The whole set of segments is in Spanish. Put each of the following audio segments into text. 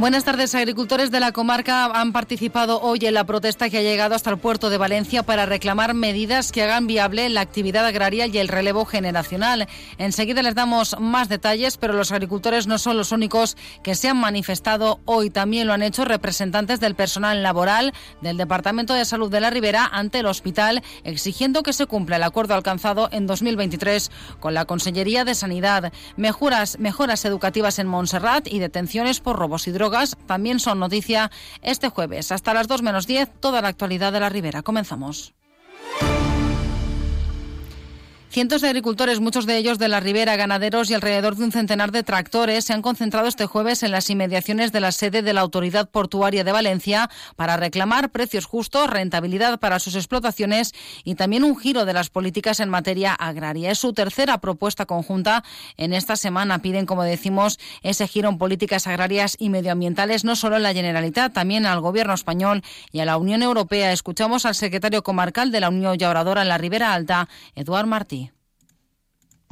Buenas tardes. Agricultores de la comarca han participado hoy en la protesta que ha llegado hasta el puerto de Valencia para reclamar medidas que hagan viable la actividad agraria y el relevo generacional. Enseguida les damos más detalles, pero los agricultores no son los únicos que se han manifestado hoy. También lo han hecho representantes del personal laboral del Departamento de Salud de la Ribera ante el hospital, exigiendo que se cumpla el acuerdo alcanzado en 2023 con la Consellería de Sanidad. Mejoras, mejoras educativas en Montserrat y detenciones por robos y drogas también son noticia este jueves. Hasta las 2 menos 10, toda la actualidad de la Ribera. Comenzamos. Cientos de agricultores, muchos de ellos de la ribera, ganaderos y alrededor de un centenar de tractores se han concentrado este jueves en las inmediaciones de la sede de la Autoridad Portuaria de Valencia para reclamar precios justos, rentabilidad para sus explotaciones y también un giro de las políticas en materia agraria. Es su tercera propuesta conjunta en esta semana. Piden, como decimos, ese giro en políticas agrarias y medioambientales no solo en la Generalitat, también al Gobierno español y a la Unión Europea. Escuchamos al secretario comarcal de la Unión Llauradora en la Ribera Alta, Eduard Martí.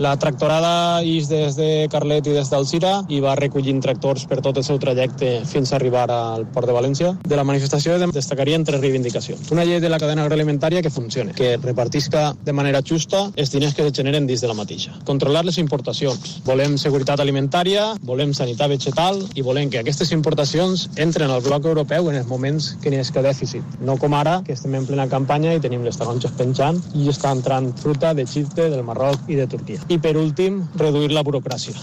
La tractorada ix des de Carlet i des d'Alcira i va recollint tractors per tot el seu trajecte fins a arribar al Port de València. De la manifestació destacaria tres reivindicacions. Una llei de la cadena agroalimentària que funcione, que repartisca de manera justa els diners que es generen dins de la mateixa. Controlar les importacions. Volem seguretat alimentària, volem sanitat vegetal i volem que aquestes importacions entren al bloc europeu en els moments que n'hi és que dèficit. No com ara, que estem en plena campanya i tenim les taronges penjant i està entrant fruta de Xipte, del Marroc i de Turquia y, por último, reducir la burocracia.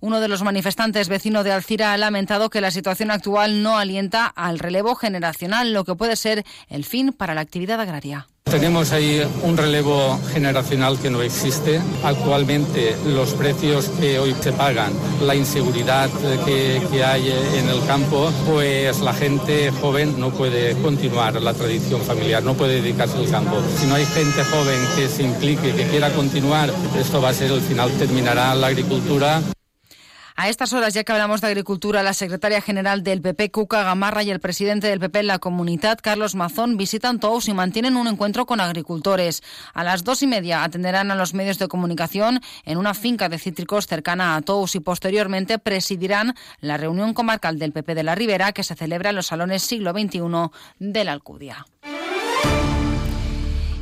Uno de los manifestantes, vecino de Alcira, ha lamentado que la situación actual no alienta al relevo generacional, lo que puede ser el fin para la actividad agraria. Tenemos ahí un relevo generacional que no existe. Actualmente los precios que hoy se pagan, la inseguridad que, que, hay en el campo, pues la gente joven no puede continuar la tradición familiar, no puede dedicarse al campo. Si no hay gente joven que se implique, que quiera continuar, esto va a ser el final, terminará la agricultura a estas horas, ya que hablamos de agricultura, la secretaria general del PP, Cuca Gamarra, y el presidente del PP en la comunidad, Carlos Mazón, visitan Tous y mantienen un encuentro con agricultores. A las dos y media atenderán a los medios de comunicación en una finca de cítricos cercana a Tous y posteriormente presidirán la reunión comarcal del PP de la Ribera que se celebra en los salones siglo XXI de la Alcudia.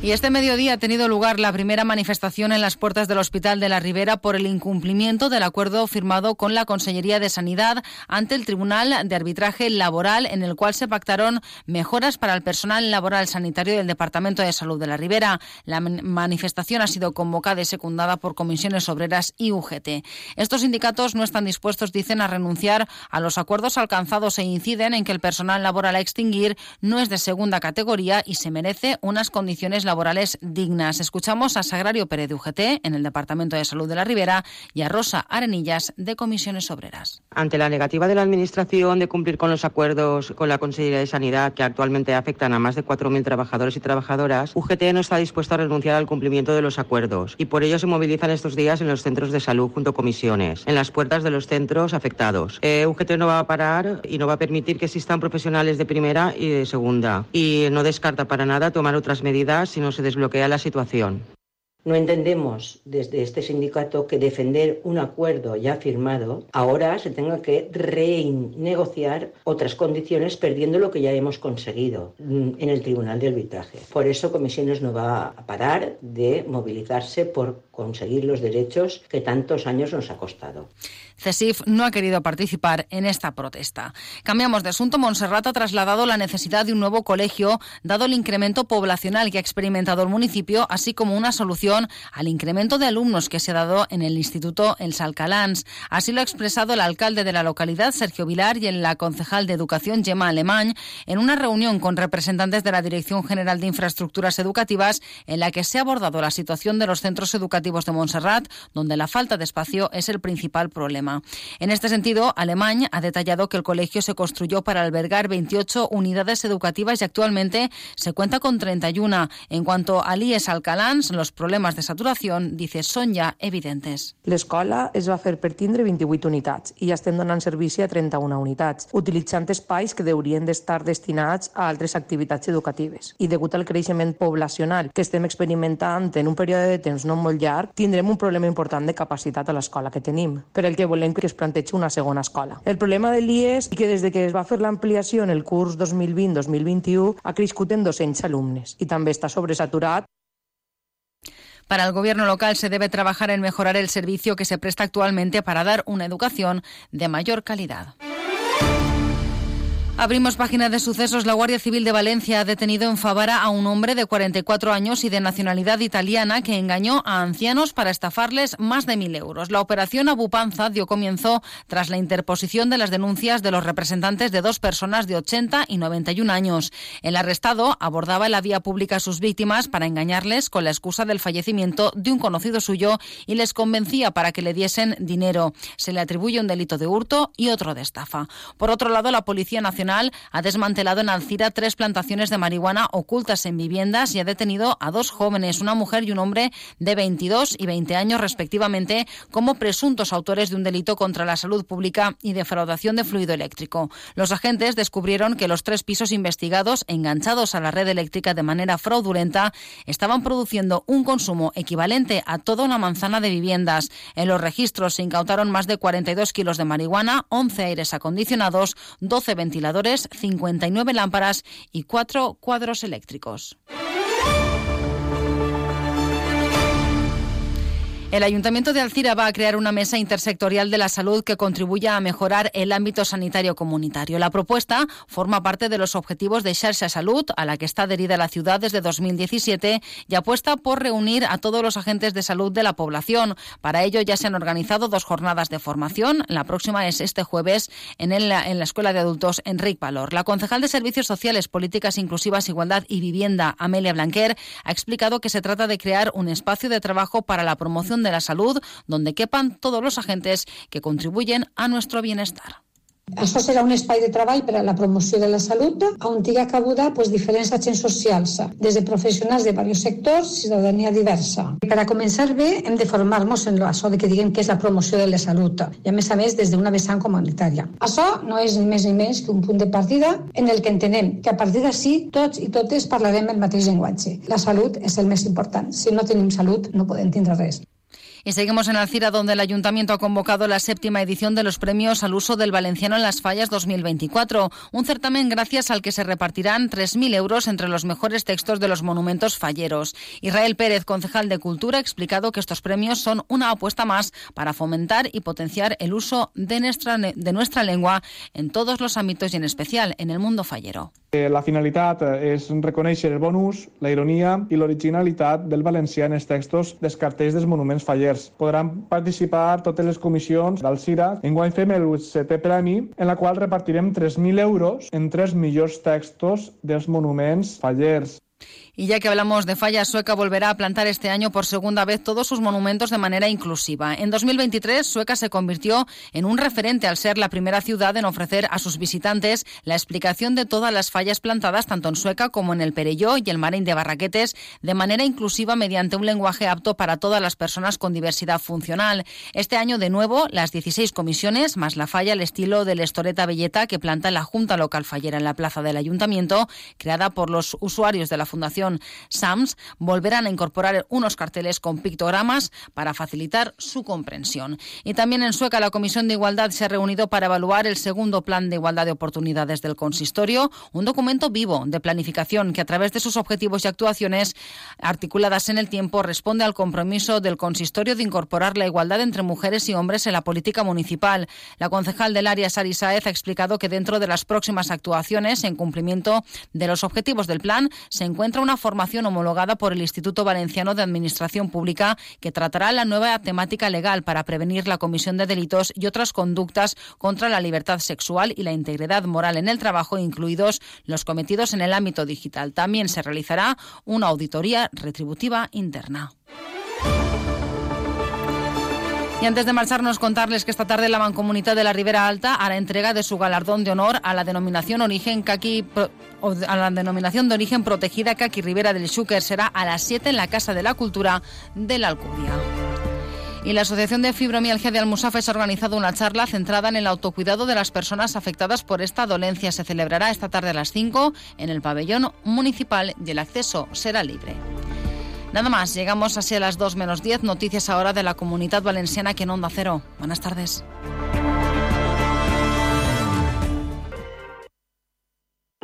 Y este mediodía ha tenido lugar la primera manifestación en las puertas del Hospital de la Ribera por el incumplimiento del acuerdo firmado con la Consellería de Sanidad ante el Tribunal de Arbitraje Laboral, en el cual se pactaron mejoras para el personal laboral sanitario del Departamento de Salud de la Ribera. La manifestación ha sido convocada y secundada por comisiones obreras y UGT. Estos sindicatos no están dispuestos, dicen, a renunciar a los acuerdos alcanzados e inciden en que el personal laboral a extinguir no es de segunda categoría y se merece unas condiciones laborales laborales dignas. Escuchamos a Sagrario Pérez de UGT en el Departamento de Salud de la Ribera y a Rosa Arenillas de Comisiones Obreras. Ante la negativa de la Administración de cumplir con los acuerdos con la Consejería de Sanidad que actualmente afectan a más de 4.000 trabajadores y trabajadoras, UGT no está dispuesto a renunciar al cumplimiento de los acuerdos y por ello se movilizan estos días en los centros de salud junto a comisiones, en las puertas de los centros afectados. Eh, UGT no va a parar y no va a permitir que existan profesionales de primera y de segunda y no descarta para nada tomar otras medidas si no se desbloquea la situación. No entendemos desde este sindicato que defender un acuerdo ya firmado ahora se tenga que renegociar otras condiciones perdiendo lo que ya hemos conseguido mm, en el Tribunal de Arbitraje. Por eso Comisiones no va a parar de movilizarse por conseguir los derechos que tantos años nos ha costado. CESIF no ha querido participar en esta protesta. Cambiamos de asunto. Montserrat ha trasladado la necesidad de un nuevo colegio, dado el incremento poblacional que ha experimentado el municipio, así como una solución al incremento de alumnos que se ha dado en el Instituto El Salcalans. Así lo ha expresado el alcalde de la localidad, Sergio Vilar, y en la concejal de Educación, Gemma Alemán, en una reunión con representantes de la Dirección General de Infraestructuras Educativas, en la que se ha abordado la situación de los centros educativos de Montserrat, donde la falta de espacio es el principal problema. Problema. En este sentido, Alemania ha detallado que el colegio se construyó para albergar 28 unidades educativas y actualmente se cuenta con 31. En cuanto a l'IES Alcalans, los problemas de saturación, dice, son ya evidentes. L'escola es va fer per tindre 28 unitats i ja estem donant servici a 31 unitats, utilitzant espais que deurien d'estar destinats a altres activitats educatives. I degut al creixement poblacional que estem experimentant en un període de temps no molt llarg, tindrem un problema important de capacitat a l'escola que tenim, per el que que es una segona escola. El problema de l'IES és que des de que es va fer l'ampliació en el curs 2020-2021 ha crescut en 200 alumnes i també està sobresaturat Para el gobierno local se debe trabajar en mejorar el servicio que se presta actualmente para dar una educación de mayor calidad. Abrimos página de sucesos. La Guardia Civil de Valencia ha detenido en Favara a un hombre de 44 años y de nacionalidad italiana que engañó a ancianos para estafarles más de mil euros. La operación Abupanza dio comienzo tras la interposición de las denuncias de los representantes de dos personas de 80 y 91 años. El arrestado abordaba en la vía pública a sus víctimas para engañarles con la excusa del fallecimiento de un conocido suyo y les convencía para que le diesen dinero. Se le atribuye un delito de hurto y otro de estafa. Por otro lado, la Policía Nacional ha desmantelado en Alcira tres plantaciones de marihuana ocultas en viviendas y ha detenido a dos jóvenes, una mujer y un hombre de 22 y 20 años respectivamente, como presuntos autores de un delito contra la salud pública y defraudación de fluido eléctrico. Los agentes descubrieron que los tres pisos investigados, enganchados a la red eléctrica de manera fraudulenta, estaban produciendo un consumo equivalente a toda una manzana de viviendas. En los registros se incautaron más de 42 kilos de marihuana, 11 aires acondicionados, 12 ventiladores 59 lámparas y cuatro cuadros eléctricos. El Ayuntamiento de Alcira va a crear una mesa intersectorial de la salud que contribuya a mejorar el ámbito sanitario comunitario. La propuesta forma parte de los objetivos de Xarxa Salud, a la que está adherida la ciudad desde 2017 y apuesta por reunir a todos los agentes de salud de la población. Para ello ya se han organizado dos jornadas de formación. La próxima es este jueves en, la Escuela de Adultos Enrique Valor. La concejal de Servicios Sociales, Políticas Inclusivas, Igualdad y Vivienda, Amelia Blanquer, ha explicado que se trata de crear un espacio de trabajo para la promoción de la salud, donde quepan todos los agentes que contribuyen a nuestro bienestar. Això serà un espai de treball per a la promoció de la salut on tinga cabuda pues, diferents agents socials, des de professionals de diversos sectors, ciutadania diversa. Per a començar bé hem de formar-nos en això de que diguem que és la promoció de la salut i a més a més des d'una vessant comunitària. Això no és ni més ni menys que un punt de partida en el que entenem que a partir d'ací tots i totes parlarem el mateix llenguatge. La salut és el més important. Si no tenim salut no podem tindre res. Y seguimos en Alcira, donde el Ayuntamiento ha convocado la séptima edición de los premios al uso del valenciano en las fallas 2024. Un certamen gracias al que se repartirán 3.000 euros entre los mejores textos de los monumentos falleros. Israel Pérez, concejal de Cultura, ha explicado que estos premios son una apuesta más para fomentar y potenciar el uso de nuestra, de nuestra lengua en todos los ámbitos y en especial en el mundo fallero. La finalitat és reconèixer el bon ús, la ironia i l'originalitat del valencià en els textos dels cartells dels monuments fallers. Podran participar totes les comissions d'Alcira. Enguany fem el setè premi, en la qual repartirem 3.000 euros en tres millors textos dels monuments fallers. Y ya que hablamos de fallas, Sueca volverá a plantar este año por segunda vez todos sus monumentos de manera inclusiva. En 2023, Sueca se convirtió en un referente al ser la primera ciudad en ofrecer a sus visitantes la explicación de todas las fallas plantadas tanto en Sueca como en el Perelló y el Marín de Barraquetes de manera inclusiva mediante un lenguaje apto para todas las personas con diversidad funcional. Este año, de nuevo, las 16 comisiones, más la falla al estilo del Estoreta Belleta que planta la Junta Local Fallera en la plaza del Ayuntamiento, creada por los usuarios de la Fundación SAMS volverán a incorporar unos carteles con pictogramas para facilitar su comprensión. Y también en Sueca la Comisión de Igualdad se ha reunido para evaluar el segundo Plan de Igualdad de Oportunidades del Consistorio, un documento vivo de planificación que a través de sus objetivos y actuaciones articuladas en el tiempo responde al compromiso del Consistorio de incorporar la igualdad entre mujeres y hombres en la política municipal. La concejal del área, Sari Saez, ha explicado que dentro de las próximas actuaciones, en cumplimiento de los objetivos del plan, se encuentra una formación homologada por el Instituto Valenciano de Administración Pública que tratará la nueva temática legal para prevenir la comisión de delitos y otras conductas contra la libertad sexual y la integridad moral en el trabajo, incluidos los cometidos en el ámbito digital. También se realizará una auditoría retributiva interna. Y antes de marcharnos, contarles que esta tarde la Mancomunidad de la Ribera Alta hará entrega de su galardón de honor a la denominación origen a la denominación de origen protegida Kaki Ribera del Xúquer. Será a las 7 en la Casa de la Cultura de la Alcubia. Y la Asociación de Fibromialgia de Almusafes ha organizado una charla centrada en el autocuidado de las personas afectadas por esta dolencia. Se celebrará esta tarde a las 5 en el pabellón municipal y el acceso será libre. Nada más, llegamos así a las 2 menos 10. Noticias ahora de la comunidad valenciana que en Onda Cero. Buenas tardes.